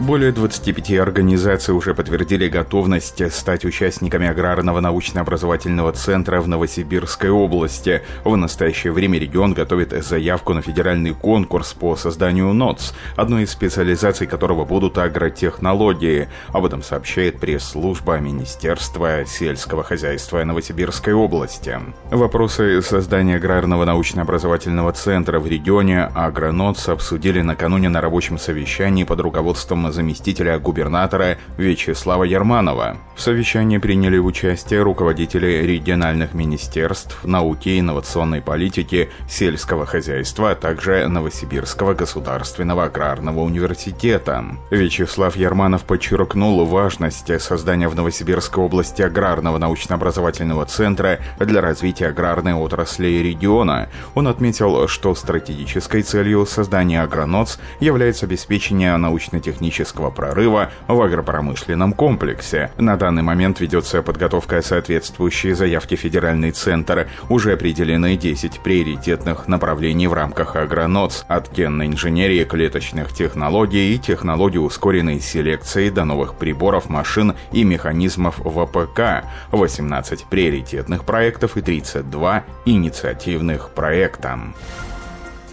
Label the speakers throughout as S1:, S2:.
S1: Более 25 организаций уже подтвердили готовность стать участниками Аграрного научно-образовательного центра в Новосибирской области. В настоящее время регион готовит заявку на федеральный конкурс по созданию НОЦ, одной из специализаций которого будут агротехнологии. Об этом сообщает пресс-служба Министерства сельского хозяйства Новосибирской области. Вопросы создания Аграрного научно-образовательного центра в регионе «Агроноц» обсудили накануне на рабочем совещании под руководством заместителя губернатора Вячеслава Ярманова. В совещании приняли участие руководители региональных министерств, науки, инновационной политики, сельского хозяйства, а также Новосибирского государственного аграрного университета. Вячеслав Ярманов подчеркнул важность создания в Новосибирской области аграрного научно-образовательного центра для развития аграрной отрасли региона. Он отметил, что стратегической целью создания агроноц является обеспечение научно-технической технологического прорыва в агропромышленном комплексе. На данный момент ведется подготовка соответствующей заявки Федеральный центр. Уже определены 10 приоритетных направлений в рамках агроноц от генной инженерии, клеточных технологий и технологий ускоренной селекции до новых приборов, машин и механизмов ВПК, 18 приоритетных проектов и 32 инициативных проекта.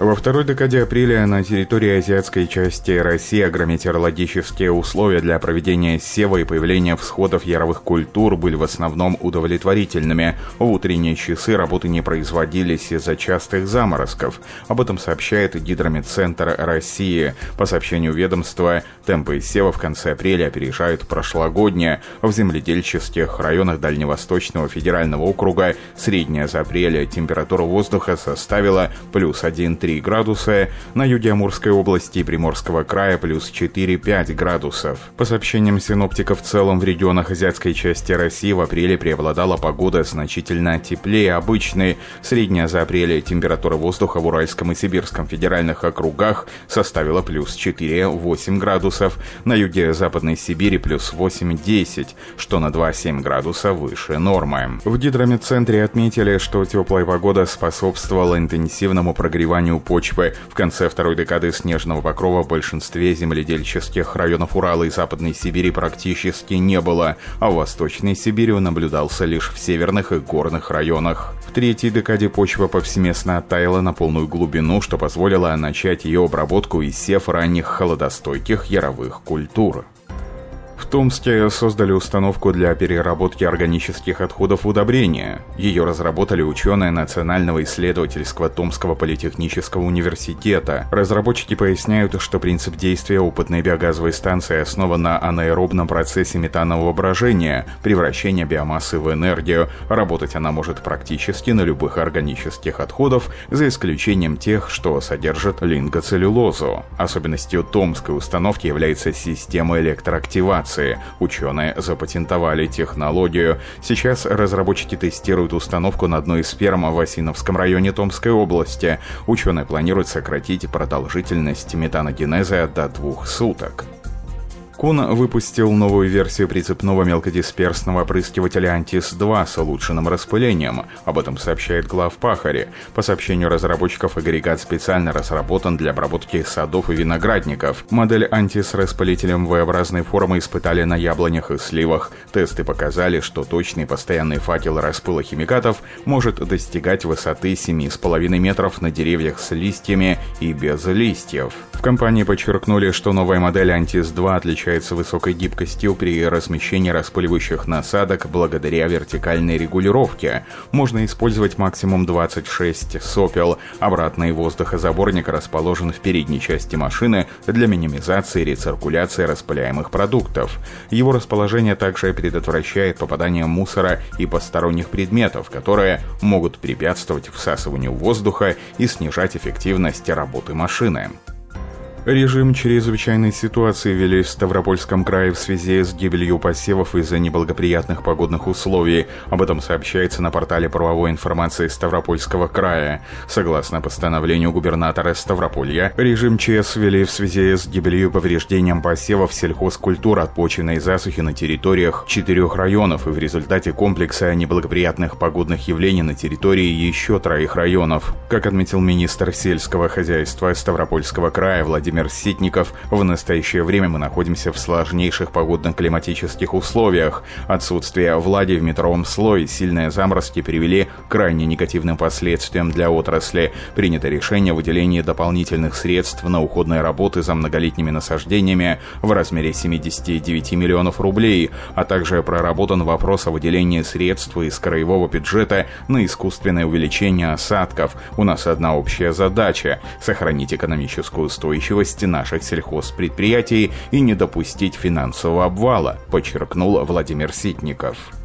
S1: Во второй декаде апреля на территории азиатской части России агрометеорологические условия для проведения сева и появления всходов яровых культур были в основном удовлетворительными. В утренние часы работы не производились из-за частых заморозков. Об этом сообщает Гидрометцентр России. По сообщению ведомства, темпы сева в конце апреля опережают прошлогодние. В земледельческих районах Дальневосточного федерального округа средняя за апреля температура воздуха составила плюс 1,3 3 градуса, на юге Амурской области и Приморского края плюс 4-5 градусов. По сообщениям синоптиков, в целом в регионах азиатской части России в апреле преобладала погода значительно теплее обычной. Средняя за апрель температура воздуха в Уральском и Сибирском федеральных округах составила плюс 4-8 градусов, на юге Западной Сибири плюс 8-10, что на 2-7 градуса выше нормы. В гидрометцентре отметили, что теплая погода способствовала интенсивному прогреванию почвы. В конце второй декады снежного покрова в большинстве земледельческих районов Урала и Западной Сибири практически не было, а в Восточной Сибири он наблюдался лишь в северных и горных районах. В третьей декаде почва повсеместно оттаяла на полную глубину, что позволило начать ее обработку и сев ранних холодостойких яровых культур. Томске создали установку для переработки органических отходов удобрения. Ее разработали ученые Национального исследовательского Томского политехнического университета. Разработчики поясняют, что принцип действия опытной биогазовой станции основан на анаэробном процессе метанового брожения, превращения биомассы в энергию. Работать она может практически на любых органических отходов, за исключением тех, что содержат лингоцеллюлозу. Особенностью томской установки является система электроактивации инновации. Ученые запатентовали технологию. Сейчас разработчики тестируют установку на одной из ферм в Осиновском районе Томской области. Ученые планируют сократить продолжительность метаногенеза до двух суток. Кун выпустил новую версию прицепного мелкодисперсного опрыскивателя Антис-2 с улучшенным распылением. Об этом сообщает главпахари. По сообщению разработчиков, агрегат специально разработан для обработки садов и виноградников. Модель Антис с распылителем V-образной формы испытали на яблонях и сливах. Тесты показали, что точный постоянный факел распыла химикатов может достигать высоты 7,5 метров на деревьях с листьями и без листьев. В компании подчеркнули, что новая модель Антис-2 отличается высокой гибкостью при размещении распыливающих насадок благодаря вертикальной регулировке. Можно использовать максимум 26 сопел. Обратный воздухозаборник расположен в передней части машины для минимизации и рециркуляции распыляемых продуктов. Его расположение также предотвращает попадание мусора и посторонних предметов, которые могут препятствовать всасыванию воздуха и снижать эффективность работы машины. Режим чрезвычайной ситуации ввели в Ставропольском крае в связи с гибелью посевов из-за неблагоприятных погодных условий. Об этом сообщается на портале правовой информации Ставропольского края. Согласно постановлению губернатора Ставрополья, режим ЧС ввели в связи с гибелью и повреждением посевов сельхозкультур от почвенной засухи на территориях четырех районов и в результате комплекса неблагоприятных погодных явлений на территории еще троих районов. Как отметил министр сельского хозяйства Ставропольского края Владимир Владимир Ситников. В настоящее время мы находимся в сложнейших погодно-климатических условиях. Отсутствие влаги в метровом слое, сильные заморозки привели к крайне негативным последствиям для отрасли. Принято решение о выделении дополнительных средств на уходные работы за многолетними насаждениями в размере 79 миллионов рублей, а также проработан вопрос о выделении средств из краевого бюджета на искусственное увеличение осадков. У нас одна общая задача – сохранить экономическую устойчивость устойчивости наших сельхозпредприятий и не допустить финансового обвала, подчеркнул Владимир Ситников.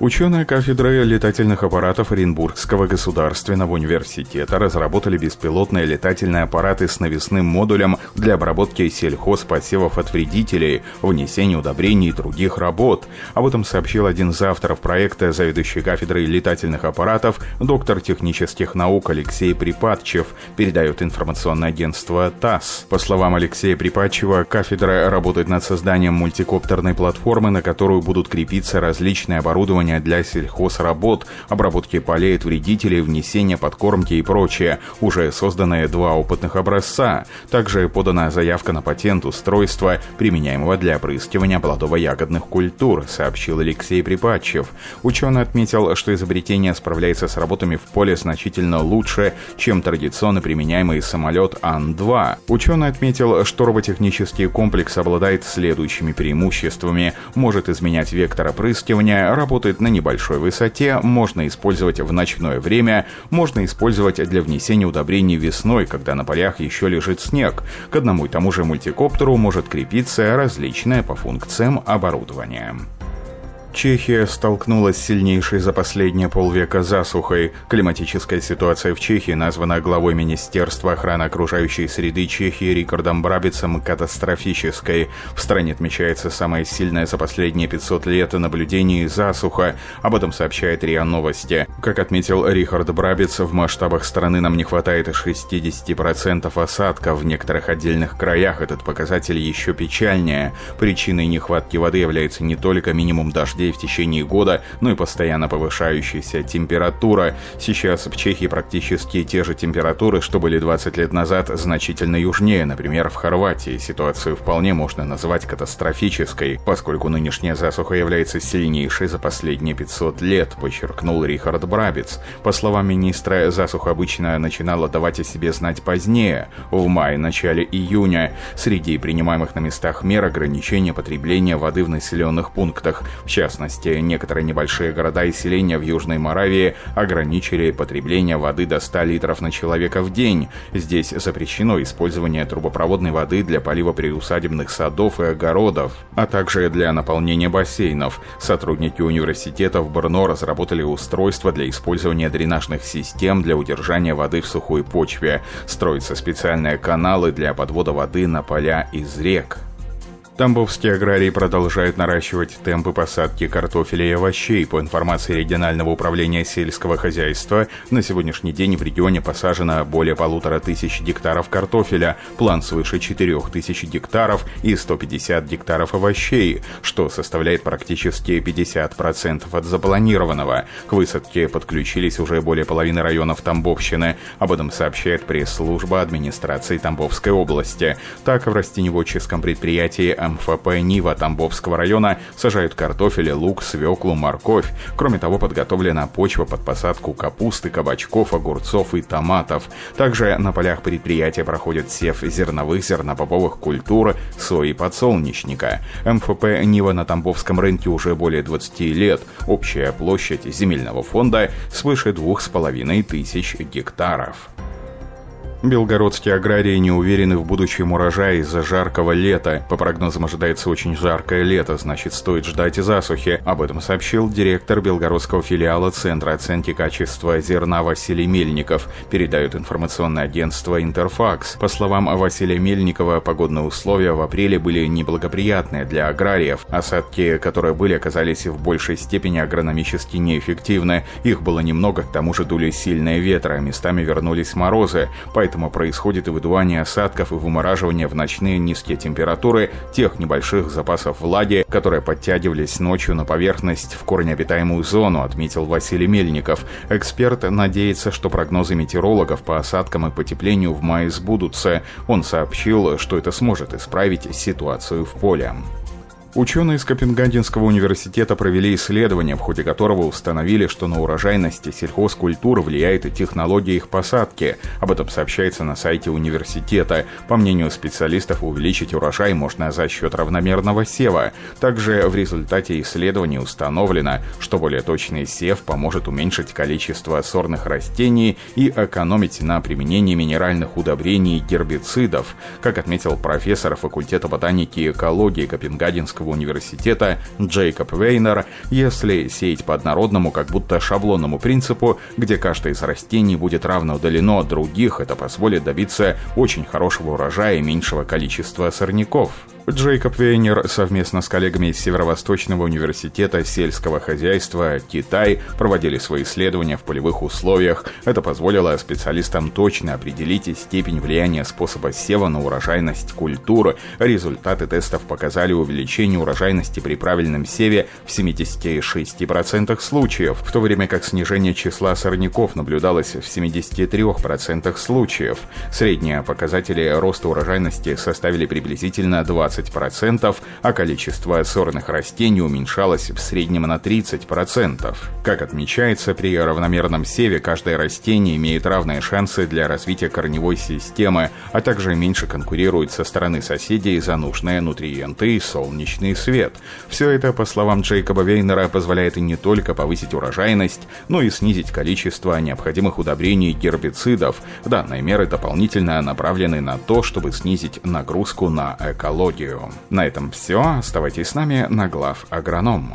S1: Ученые кафедры летательных аппаратов Оренбургского государственного университета разработали беспилотные летательные аппараты с навесным модулем для обработки сельхозпосевов от вредителей, внесения удобрений и других работ. Об этом сообщил один из авторов проекта, заведующий кафедрой летательных аппаратов, доктор технических наук Алексей Припадчев, передает информационное агентство ТАСС. По словам Алексея Припадчева, кафедра работает над созданием мультикоптерной платформы, на которую будут крепиться различные оборудования оборудования для сельхозработ, обработки полей от вредителей, внесения подкормки и прочее. Уже созданы два опытных образца. Также подана заявка на патент устройства, применяемого для опрыскивания плодово-ягодных культур, сообщил Алексей Припадчев. Ученый отметил, что изобретение справляется с работами в поле значительно лучше, чем традиционно применяемый самолет Ан-2. Ученый отметил, что роботехнический комплекс обладает следующими преимуществами. Может изменять вектор опрыскивания, работает на небольшой высоте, можно использовать в ночное время, можно использовать для внесения удобрений весной, когда на полях еще лежит снег. К одному и тому же мультикоптеру может крепиться различное по функциям оборудование. Чехия столкнулась с сильнейшей за последние полвека засухой. Климатическая ситуация в Чехии названа главой Министерства охраны окружающей среды Чехии Рикардом Брабицем катастрофической. В стране отмечается самое сильное за последние 500 лет наблюдение засуха. Об этом сообщает РИА Новости. Как отметил Рихард Брабиц, в масштабах страны нам не хватает 60% осадков. В некоторых отдельных краях этот показатель еще печальнее. Причиной нехватки воды является не только минимум дождей, дождей в течение года, ну и постоянно повышающаяся температура. Сейчас в Чехии практически те же температуры, что были 20 лет назад, значительно южнее. Например, в Хорватии ситуацию вполне можно назвать катастрофической, поскольку нынешняя засуха является сильнейшей за последние 500 лет, подчеркнул Рихард Брабиц. По словам министра, засуха обычно начинала давать о себе знать позднее, в мае-начале июня. Среди принимаемых на местах мер ограничения потребления воды в населенных пунктах. В частности, частности, некоторые небольшие города и селения в Южной Моравии ограничили потребление воды до 100 литров на человека в день. Здесь запрещено использование трубопроводной воды для полива приусадебных садов и огородов, а также для наполнения бассейнов. Сотрудники университета в Брно разработали устройство для использования дренажных систем для удержания воды в сухой почве. Строятся специальные каналы для подвода воды на поля из рек. Тамбовские аграрии продолжают наращивать темпы посадки картофеля и овощей. По информации регионального управления сельского хозяйства, на сегодняшний день в регионе посажено более полутора тысяч гектаров картофеля, план свыше четырех тысяч гектаров и 150 гектаров овощей, что составляет практически 50% от запланированного. К высадке подключились уже более половины районов Тамбовщины. Об этом сообщает пресс-служба администрации Тамбовской области. Так, в растеневодческом предприятии МФП «Нива» Тамбовского района сажают картофель, лук, свеклу, морковь. Кроме того, подготовлена почва под посадку капусты, кабачков, огурцов и томатов. Также на полях предприятия проходит сев зерновых, зернобобовых культур, сои и подсолнечника. МФП «Нива» на Тамбовском рынке уже более 20 лет. Общая площадь земельного фонда свыше двух с половиной тысяч гектаров. Белгородские аграрии не уверены в будущем урожае из-за жаркого лета. По прогнозам ожидается очень жаркое лето, значит стоит ждать и засухи. Об этом сообщил директор белгородского филиала Центра оценки качества зерна Василий Мельников, передает информационное агентство «Интерфакс». По словам Василия Мельникова, погодные условия в апреле были неблагоприятные для аграриев. Осадки, которые были, оказались в большей степени агрономически неэффективны. Их было немного, к тому же дули сильные ветры, а местами вернулись морозы. Поэтому поэтому происходит и выдувание осадков и вымораживание в ночные низкие температуры тех небольших запасов влаги, которые подтягивались ночью на поверхность в корнеобитаемую зону, отметил Василий Мельников. Эксперт надеется, что прогнозы метеорологов по осадкам и потеплению в мае сбудутся. Он сообщил, что это сможет исправить ситуацию в поле. Ученые из Копенгагенского университета провели исследование, в ходе которого установили, что на урожайности сельхозкультур влияет и технология их посадки. Об этом сообщается на сайте университета. По мнению специалистов, увеличить урожай можно за счет равномерного сева. Также в результате исследований установлено, что более точный сев поможет уменьшить количество сорных растений и экономить на применении минеральных удобрений и гербицидов. Как отметил профессор факультета ботаники и экологии Копенгагенского Технического университета Джейкоб Вейнер, если сеять по однородному, как будто шаблонному принципу, где каждое из растений будет равно удалено от других, это позволит добиться очень хорошего урожая и меньшего количества сорняков. Джейкоб Вейнер совместно с коллегами из Северо-Восточного университета сельского хозяйства Китай проводили свои исследования в полевых условиях. Это позволило специалистам точно определить степень влияния способа сева на урожайность культуры. Результаты тестов показали увеличение урожайности при правильном севе в 76% случаев, в то время как снижение числа сорняков наблюдалось в 73% случаев. Средние показатели роста урожайности составили приблизительно 20 20%, а количество сорных растений уменьшалось в среднем на 30%. Как отмечается, при равномерном севе каждое растение имеет равные шансы для развития корневой системы, а также меньше конкурирует со стороны соседей за нужные нутриенты и солнечный свет. Все это, по словам Джейкоба Вейнера, позволяет и не только повысить урожайность, но и снизить количество необходимых удобрений и гербицидов. Данные меры дополнительно направлены на то, чтобы снизить нагрузку на экологию. На этом все. Оставайтесь с нами на глав агроном.